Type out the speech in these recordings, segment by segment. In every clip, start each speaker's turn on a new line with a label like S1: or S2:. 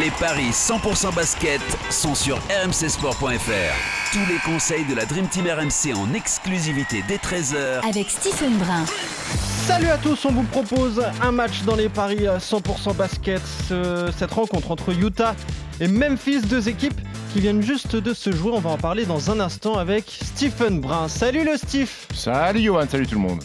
S1: Les paris 100% basket sont sur rmcsport.fr. Tous les conseils de la Dream Team RMC en exclusivité dès 13h
S2: Avec Stephen Brun.
S3: Salut à tous, on vous propose un match dans les paris 100% basket. Ce- cette rencontre entre Utah et Memphis, deux équipes qui viennent juste de se jouer. On va en parler dans un instant avec Stephen Brun. Salut le Steve
S4: Salut Johan, salut tout le monde.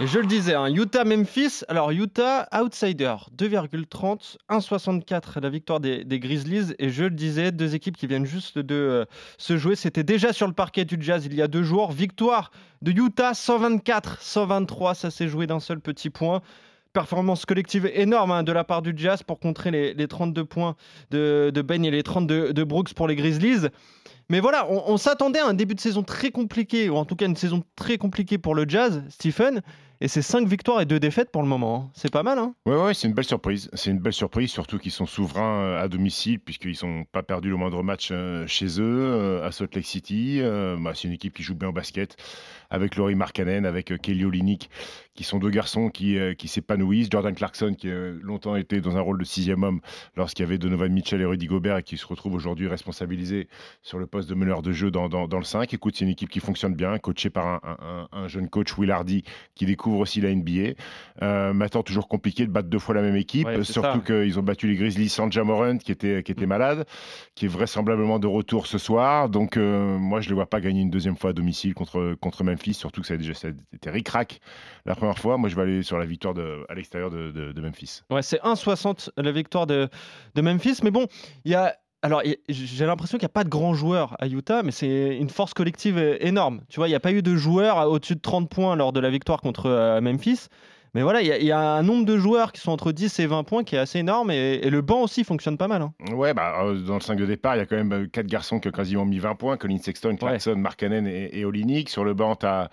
S3: Et je le disais, hein, Utah-Memphis. Alors Utah, outsider, 2,30, 1,64 la victoire des, Grizzlies. Et je le disais, deux équipes qui viennent juste de euh, se jouer. C'était déjà sur le parquet du Jazz il y a deux jours. Victoire de Utah, 124-123. Ça s'est joué d'un seul petit point. Performance collective énorme hein, de la part du Jazz pour contrer les, les 32 points de, de Ben et les 32 de Brooks pour les Grizzlies. Mais voilà, on s'attendait à un début de saison très compliqué, ou en tout cas une saison très compliquée pour le Jazz, Stephen. Et c'est 5 victoires et 2 défaites pour le moment. hein. C'est pas mal, hein
S4: Ouais, ouais, c'est une belle surprise. C'est une belle surprise, surtout qu'ils sont souverains euh, à domicile, puisqu'ils sont pas perdus le moindre match euh, chez eux, euh, à Salt Lake City. Bah, c'est une équipe qui joue bien au basket, avec Laurie Markkanen, avec Kelly Olynyk, qui sont deux garçons qui, s'épanouissent. Jordan Clarkson, qui a longtemps été dans un rôle de sixième homme lorsqu'il y avait Donovan Mitchell et Rudy Gobert, et qui se retrouve aujourd'hui responsabilisé sur le poste de meneur de jeu dans, le 5. Écoute, c'est une équipe qui fonctionne bien, coachée par un- un jeune coach, Will Hardy, qui découvre aussi la NBA. Euh, maintenant, toujours compliqué de battre deux fois la même équipe,
S3: Ouais,
S4: surtout qu'ils ont battu les Grizzlies sans Jamorant, qui était, qui était malade, qui est vraisemblablement de retour ce soir. Donc, euh, moi, je ne le vois pas gagner une deuxième fois à domicile contre, contre Memphis, surtout que ça a déjà ça a été ric-rac la première fois. Moi, je vais aller sur la victoire de, à l'extérieur de, de- de Memphis.
S3: Ouais, c'est 1,60 la victoire de, de Memphis. Mais bon, il y a. Alors, j'ai l'impression qu'il n'y a pas de grands joueurs à Utah, mais c'est une force collective euh, énorme. Tu vois, il n'y a pas eu de joueurs à au-dessus de 30 points lors de la victoire contre euh, Memphis. Mais voilà, il y, a- il y a un nombre de joueurs qui sont entre 10 et 20 points qui est assez énorme. Et, et le banc aussi fonctionne pas mal. hein.
S4: Ouais, bah, euh, dans le 5 de départ, il y a quand même euh, quatre garçons qui ont quasiment mis 20 points Colin Sexton, Clarkson, Markkanen et, et Olynyk. Sur le banc, tu as,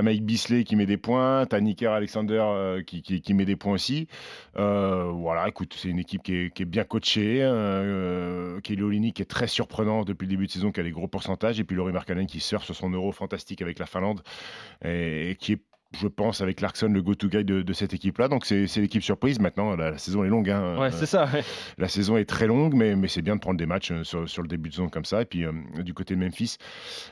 S4: Mike Bisley qui met des points, tu as Nicker Alexander euh, qui, qui- qui met des points aussi. Euh, voilà, écoute, c'est une équipe qui est, qui est bien coachée. Euh, Kelly Olynyk est très surprenant depuis le début de saison, qui a des gros pourcentages. Et puis Laurie Markkanen qui surfe sur son euro fantastique avec la Finlande et, et qui est je pense, avec Clarkson, le go-to guy de, de cette équipe-là. Donc, c'est l'équipe surprise. Maintenant, la, la saison est longue. hein.
S3: Ouais, c'est ça. ouais.
S4: La saison est très longue, mais, mais c'est bien de prendre des matchs euh, sur, sur le début de saison comme ça. Et puis, euh, du côté de Memphis,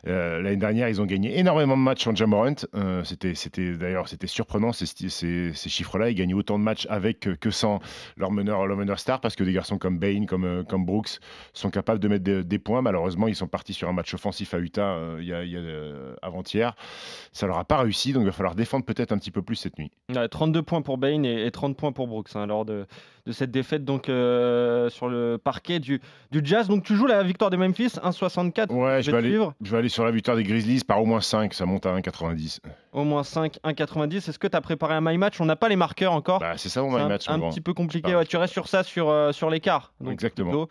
S4: euh, l'année dernière, ils ont gagné énormément de matchs en Jamorant. Euh, c'était, d'ailleurs, c'était surprenant ces, sti- ces, ces chiffres-là. Ils gagnaient autant de matchs avec que, sans leur meneur, leur meneur star, parce que des garçons comme Bain, comme, comme Brooks, sont capables de mettre des, des points. Malheureusement, ils sont partis sur un match offensif à Utah il y a, il y a, avant-hier. Ça leur a pas réussi, donc il va falloir défendre peut-être un petit peu plus cette nuit.
S3: Ouais, 32 points pour Bain et, et 30 points pour Brooks hein, lors de, de cette défaite donc euh, sur le parquet du, du Jazz. Donc tu joues la victoire de Memphis 1,64.
S4: Ouais, je vais, aller, je vais aller sur la victoire des Grizzlies par au moins 5. Ça monte à 1,90.
S3: Au moins 5, 1,90. Est-ce que tu as préparé un my match? On n'a pas les marqueurs encore.
S4: Bah, c'est ça mon my
S3: un,
S4: match.
S3: un
S4: grand.
S3: petit peu compliqué. Ouais, tu restes sur ça, sur, euh, sur l'écart.
S4: Exactement.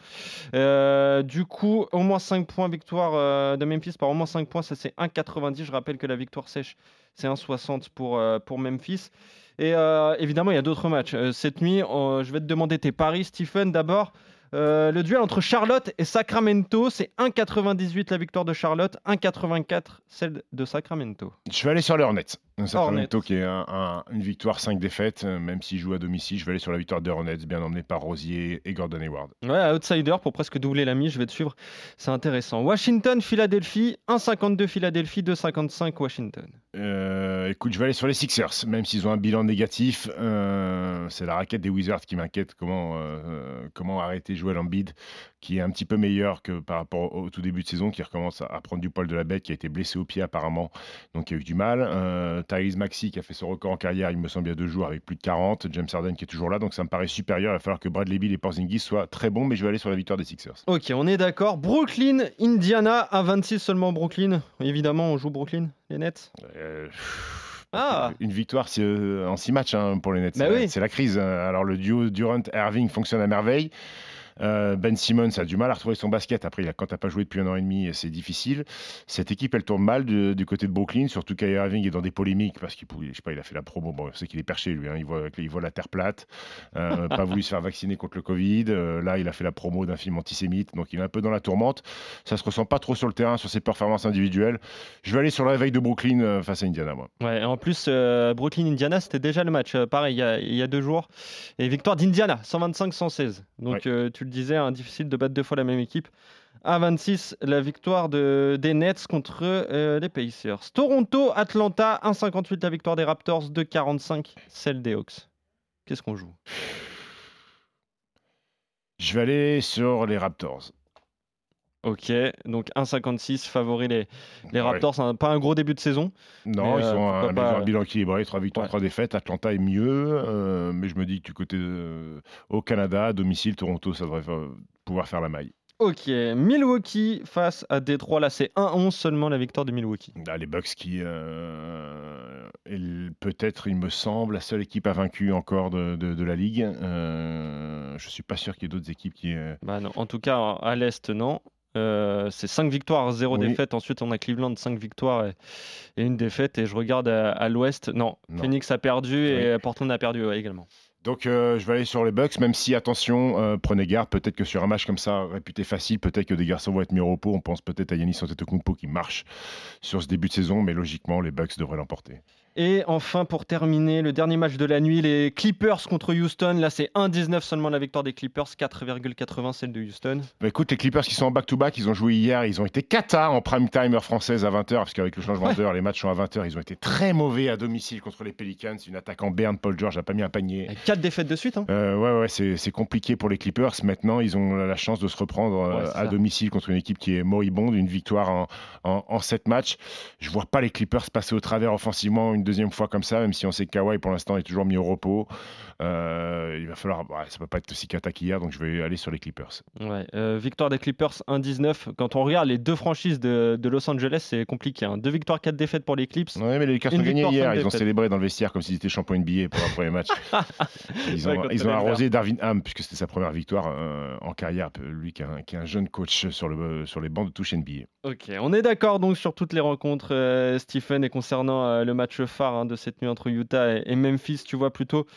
S3: Euh, du coup, au moins 5 points, victoire de Memphis par au moins 5 points. Ça, c'est 1,90. Je rappelle que la victoire sèche, c'est 1,60 pour, euh, pour Memphis. Et euh, évidemment, il y a d'autres matchs. Euh, cette nuit, je vais te demander tes paris, Stephen. D'abord, euh, le duel entre Charlotte et Sacramento, c'est 1,98 la victoire de Charlotte, 1,84 celle de Sacramento.
S4: Je vais aller sur les Hornets. Sacramento
S3: Hornets.
S4: qui est un- un- une victoire 5 défaites, euh, même s'il joue à domicile. Je vais aller sur la victoire des Hornets, bien emmené par Rosier et Gordon Hayward.
S3: Ouais, outsider pour presque doubler la mise, je vais te suivre. C'est intéressant. Washington, Philadelphie, 1,52 Philadelphie, 2,55 Washington.
S4: Euh, écoute, je vais aller sur les Sixers, même s'ils ont un bilan négatif. euh, c'est la raquette des Wizards qui m'inquiète. Comment, euh, comment arrêter Joel Embiid, qui est un petit peu meilleur que par rapport au, tout début de saison, qui recommence à, prendre du poil de la bête, qui a été blessé au pied apparemment, donc il a eu du mal. Euh, Tyrese Maxey, qui a fait son record en carrière, il me semble, il y a deux jours, avec plus de 40. James Harden, qui est toujours là, donc ça me paraît supérieur. Il va falloir que Bradley Beal et Porzingis soient très bons, mais je vais aller sur la victoire des Sixers.
S3: Ok, on est d'accord. Brooklyn, Indiana, à 26 seulement Brooklyn. Évidemment, on joue Brooklyn, les Nets?
S4: Euh,
S3: Ah.
S4: Une victoire euh, en six matchs hein, pour les Nets.
S3: Bah
S4: C'est-
S3: oui.
S4: C'est la crise. hein. Alors le duo Durant-Irving fonctionne à merveille. Euh, ben Simmons a du mal à retrouver son basket. Après, il a- quand tu n'as pas joué depuis un an et demi, c'est difficile. Cette équipe, elle tourne mal du, du côté de Brooklyn, surtout qu'Kyrie Irving est dans des polémiques parce qu'il je sais pas, il a fait la promo. Bon, c'est qu'il est perché, lui. hein. Il, voit, il voit la terre plate. Euh, pas voulu se faire vacciner contre le Covid. Euh, là, il a fait la promo d'un film antisémite. Donc, il est un peu dans la tourmente. Ça se ressent pas trop sur le terrain, sur ses performances individuelles. Je vais aller sur le réveil de Brooklyn euh, face à Indiana, moi.
S3: Ouais, en plus, euh, Brooklyn-Indiana, c'était déjà le match, euh, pareil, il y, a, il y a deux jours. Et victoire d'Indiana, 125-116. Donc,
S4: Ouais.
S3: euh, tu hein, difficile de battre deux fois la même équipe. À 26, la victoire de, des Nets contre euh, les Pacers. Toronto-Atlanta, 1,58 la victoire des Raptors, 2,45 celle des Hawks. Qu'est-ce qu'on joue?
S4: Je vais aller sur les Raptors.
S3: Ok, donc 1,56 favori les, les
S4: Ouais.
S3: Raptors. hein, pas un gros début de saison.
S4: Non, ils
S3: euh,
S4: ont un,
S3: pas,
S4: un bilan équilibré, 3 victoires,
S3: ouais.
S4: 3 défaites. Atlanta est mieux, euh, mais je me dis que du côté de- au Canada, à domicile, Toronto, ça devrait pouvoir faire la maille.
S3: Ok, Milwaukee face à Détroit. Là, c'est 1-11 seulement la victoire de Milwaukee.
S4: Là, les Bucks qui euh, peut-être, il me semble, la seule équipe à vaincu encore de, de- de la ligue. Euh, je suis pas sûr qu'il y ait d'autres équipes qui. euh,
S3: Bah non, en tout cas, à l'Est, non. Euh, c'est 5 victoires, 0
S4: Oui.
S3: défaite. Ensuite, on a Cleveland, 5 victoires et, et une défaite. Et je regarde à, à l'Ouest, non.
S4: Non.
S3: Phoenix a perdu et Portland a perdu ouais, également.
S4: Donc euh, je vais aller sur les Bucks, même si attention, euh, prenez garde, peut-être que sur un match comme ça, réputé facile, peut-être que des garçons vont être mis au repos. On pense peut-être à Yanis Antetokounmpo qui marche sur ce début de saison, mais logiquement les Bucks devraient l'emporter.
S3: Et enfin, pour terminer, le dernier match de la nuit, les Clippers contre Houston. Là, c'est 1-19 seulement la victoire des Clippers, 4,80 celle de Houston.
S4: Bah, écoute, les Clippers qui sont en back-to-back, ils ont joué hier, ils ont été cata en prime time heure française à 20h, parce qu'avec le changement d'heure, les matchs sont à 20h, ils ont été très mauvais à domicile contre les Pelicans. Une attaque en berne, Paul George n'a pas mis un panier.
S3: Avec 4 défaites de suite. hein.
S4: Euh, ouais, ouais, c'est compliqué pour les Clippers. Maintenant, ils ont la chance de se reprendre euh,
S3: Ouais,
S4: à
S3: ça.
S4: domicile contre une équipe qui est moribonde, une victoire en, en, en sept matchs. Je vois pas les Clippers passer au travers offensivement une deuxième fois comme ça, même si on sait que Kawhi pour l'instant est toujours mis au repos. Euh, il va falloir, ouais, ça peut pas être aussi cata qu'hier, donc je vais aller sur les Clippers.
S3: Ouais, euh, victoire des Clippers 1-19. Quand on regarde les deux franchises de, de Los Angeles, c'est compliqué. hein. Deux victoires, quatre défaites pour les Clips.
S4: Ouais, mais les
S3: Une
S4: ont gagné hier. Ils ont célébré dans le vestiaire comme s'ils étaient champions NBA pour un premier match. Ils ont, ils arrosé Darvin Ham, puisque c'était sa première victoire euh, en carrière. Lui qui est, un, qui est un jeune coach sur, le, sur les bancs de touche NBA.
S3: Ok, on est d'accord donc sur toutes les rencontres, euh, Stephen, et concernant euh, le match phare hein, de cette nuit entre Utah et, et Memphis, tu vois plutôt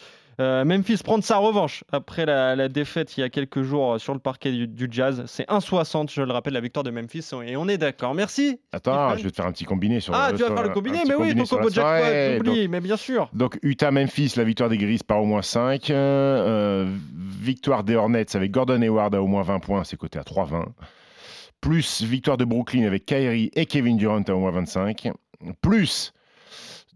S3: euh, Memphis prendre sa revanche après la, la défaite il y a quelques jours sur le parquet du, du Jazz. C'est 1,60, je le rappelle, la victoire de Memphis, et on est d'accord. Merci.
S4: Attends,
S3: Stephen.
S4: je vais te faire un petit combiné sur
S3: Ah,
S4: le
S3: tu vas faire le combiné, mais oui, ton
S4: sur la
S3: combo jackpot, j'oublie, mais bien sûr.
S4: Donc Utah-Memphis, la victoire des Grises par au moins 5. Euh, euh, victoire des Hornets avec Gordon Hayward à au moins 20 points, c'est coté à 3,20. Plus victoire de Brooklyn avec Kyrie et Kevin Durant à au moins 25. Plus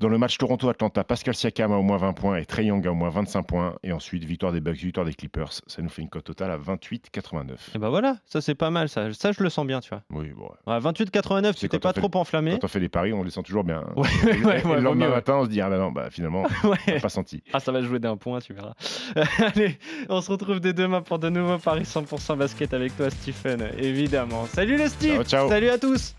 S4: dans le match Toronto-Atlanta, Pascal Siakam à au moins 20 points et Trey Young à au moins 25 points. Et ensuite, victoire des Bucks, victoire des Clippers. Ça nous fait une cote totale à 28,89.
S3: Et bah voilà, ça c'est pas mal, ça. Ça, je le sens bien, tu vois.
S4: Oui, bon.
S3: Ouais, 28,89,
S4: C'est
S3: tu t'es pas trop enflammé.
S4: Quand on fait les paris, on les sent toujours bien.
S3: Ouais,
S4: Et-
S3: ouais,
S4: et le lendemain matin, on se dit, ah bah non, bah, finalement, on pas senti.
S3: Ah, ça va jouer d'un point, tu verras. Allez, on se retrouve dès demain pour de nouveaux paris 100% basket avec toi, Stephen, évidemment. Salut les Steve
S4: Ciao, ciao.
S3: Salut à tous